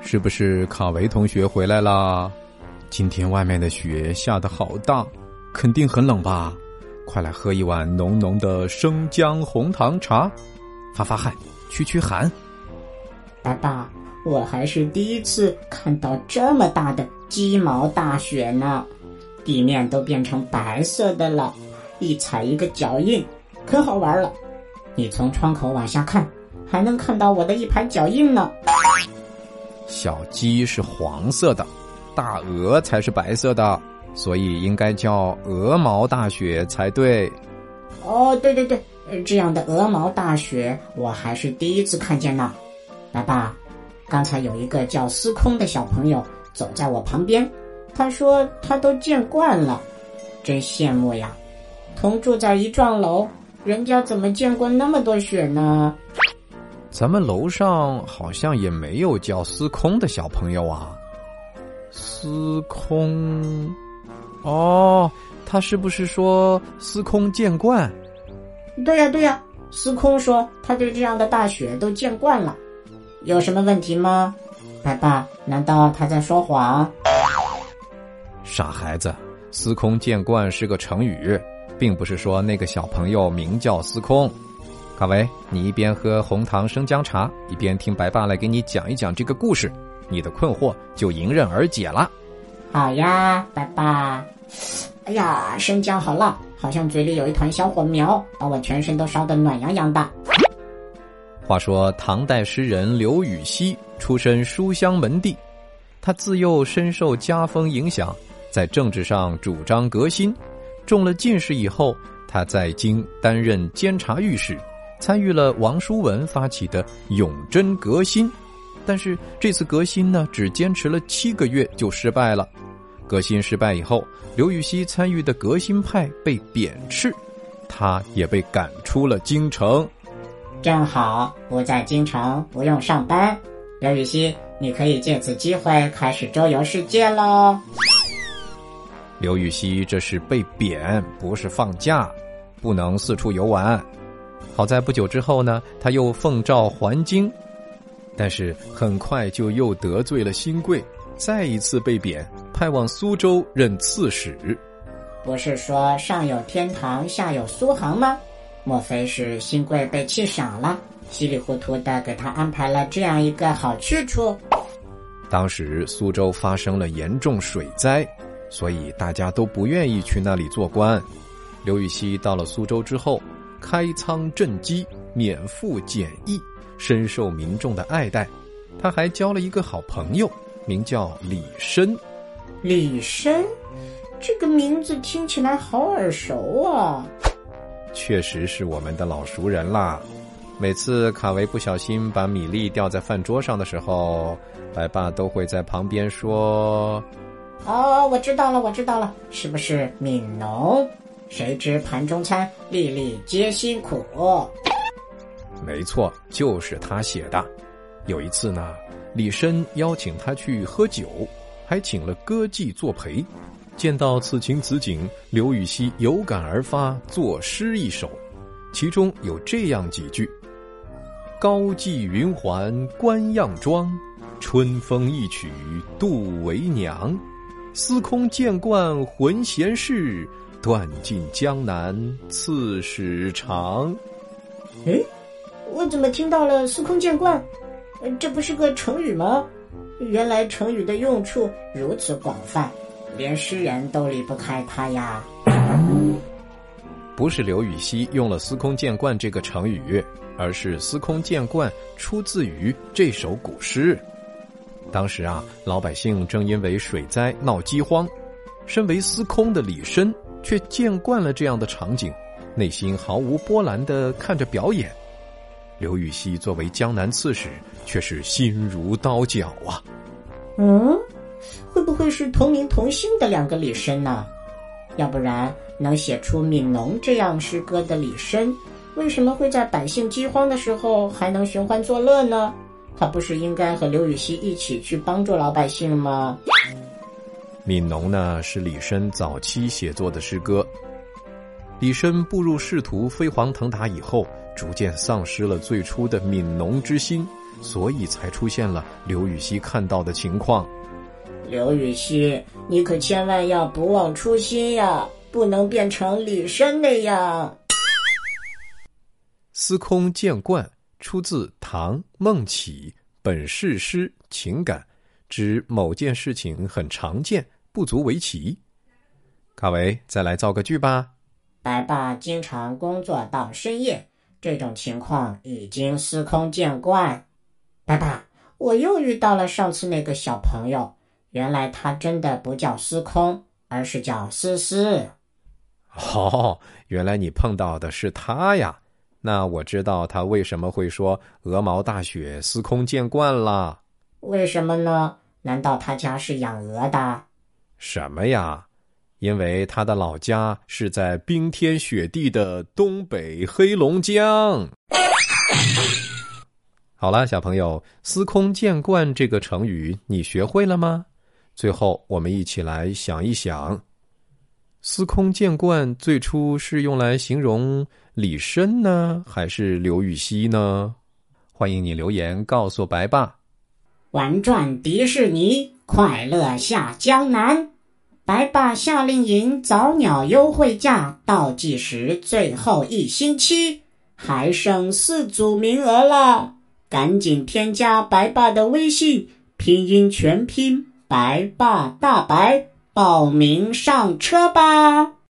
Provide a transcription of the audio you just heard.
是不是卡维同学回来啦？今天外面的雪下得好大，肯定很冷吧？快来喝一碗浓浓的生姜红糖茶，发发汗，驱驱寒。爸爸，我还是第一次看到这么大的鸡毛大雪呢，地面都变成白色的了，一踩一个脚印，可好玩了。你从窗口往下看，还能看到我的一排脚印呢。小鸡是黄色的。大鹅才是白色的，所以应该叫鹅毛大雪才对。哦，对对对，这样的鹅毛大雪我还是第一次看见呢。爸爸，刚才有一个叫司空的小朋友走在我旁边，他说他都见惯了，真羡慕呀。同住在一幢楼，人家怎么见过那么多雪呢？咱们楼上好像也没有叫司空的小朋友啊。司空，哦，他是不是说司空见惯？对呀，对呀，司空说他对这样的大雪都见惯了，有什么问题吗？爸爸，难道他在说谎？傻孩子，司空见惯是个成语，并不是说那个小朋友名叫司空。卡维，你一边喝红糖生姜茶，一边听白爸来给你讲一讲这个故事。你的困惑就迎刃而解了。好呀，白爸。哎呀，生姜好辣，好像嘴里有一团小火苗，把我全身都烧得暖洋洋的。话说，唐代诗人刘禹锡出身书香门第，他自幼深受家风影响，在政治上主张革新。中了进士以后，他在京担任监察御史，参与了王叔文发起的永贞革新。但是这次革新呢，只坚持了七个月就失败了。革新失败以后，刘禹锡参与的革新派被贬斥，他也被赶出了京城。正好不在京城，不用上班。刘禹锡，你可以借此机会开始周游世界喽。刘禹锡这是被贬，不是放假，不能四处游玩。好在不久之后呢，他又奉诏还京。但是很快就又得罪了新贵，再一次被贬，派往苏州任刺史。不是说上有天堂，下有苏杭吗？莫非是新贵被气傻了，稀里糊涂的给他安排了这样一个好去处？当时苏州发生了严重水灾，所以大家都不愿意去那里做官。刘禹锡到了苏州之后，开仓赈饥，免赋减役。深受民众的爱戴，他还交了一个好朋友，名叫李绅。李绅，这个名字听起来好耳熟啊！确实是我们的老熟人啦。每次卡维不小心把米粒掉在饭桌上的时候，白爸都会在旁边说：“哦，我知道了，我知道了，是不是悯农？谁知盘中餐，粒粒皆辛苦。”没错，就是他写的。有一次呢，李绅邀请他去喝酒，还请了歌妓作陪。见到此情此景，刘禹锡有感而发，作诗一首，其中有这样几句：“高髻云环冠样妆，春风一曲度为娘。司空见惯浑闲事，断尽江南刺史长。”哎。我怎么听到了“司空见惯”？这不是个成语吗？原来成语的用处如此广泛，连诗人都离不开它呀。不是刘禹锡用了“司空见惯”这个成语，而是“司空见惯”出自于这首古诗。当时啊，老百姓正因为水灾闹饥荒，身为司空的李绅却见惯了这样的场景，内心毫无波澜的看着表演。刘禹锡作为江南刺史，却是心如刀绞啊！嗯，会不会是同名同姓的两个李绅呢？要不然，能写出《悯农》这样诗歌的李绅，为什么会在百姓饥荒的时候还能寻欢作乐呢？他不是应该和刘禹锡一起去帮助老百姓吗？《悯农》呢，是李绅早期写作的诗歌。李绅步入仕途、飞黄腾达以后。逐渐丧失了最初的悯农之心，所以才出现了刘禹锡看到的情况。刘禹锡，你可千万要不忘初心呀，不能变成李绅那样。司空见惯出自唐孟起本事诗情感，指某件事情很常见，不足为奇。卡维，再来造个句吧。白爸经常工作到深夜，这种情况已经司空见惯。白爸，我又遇到了上次那个小朋友，原来他真的不叫司空，而是叫思思。哦，原来你碰到的是他呀。那我知道他为什么会说“鹅毛大雪，司空见惯”了。为什么呢？难道他家是养鹅的？什么呀？因为他的老家是在冰天雪地的东北黑龙江。好了，小朋友，“司空见惯”这个成语你学会了吗？最后，我们一起来想一想。司空见惯最初是用来形容李绅呢，还是刘禹锡呢？欢迎你留言告诉白爸。玩转迪士尼，快乐下江南。白爸夏令营早鸟优惠价倒计时最后一星期，还剩四组名额了，赶紧添加白爸的微信，拼音全拼白爸大白。报名上车吧！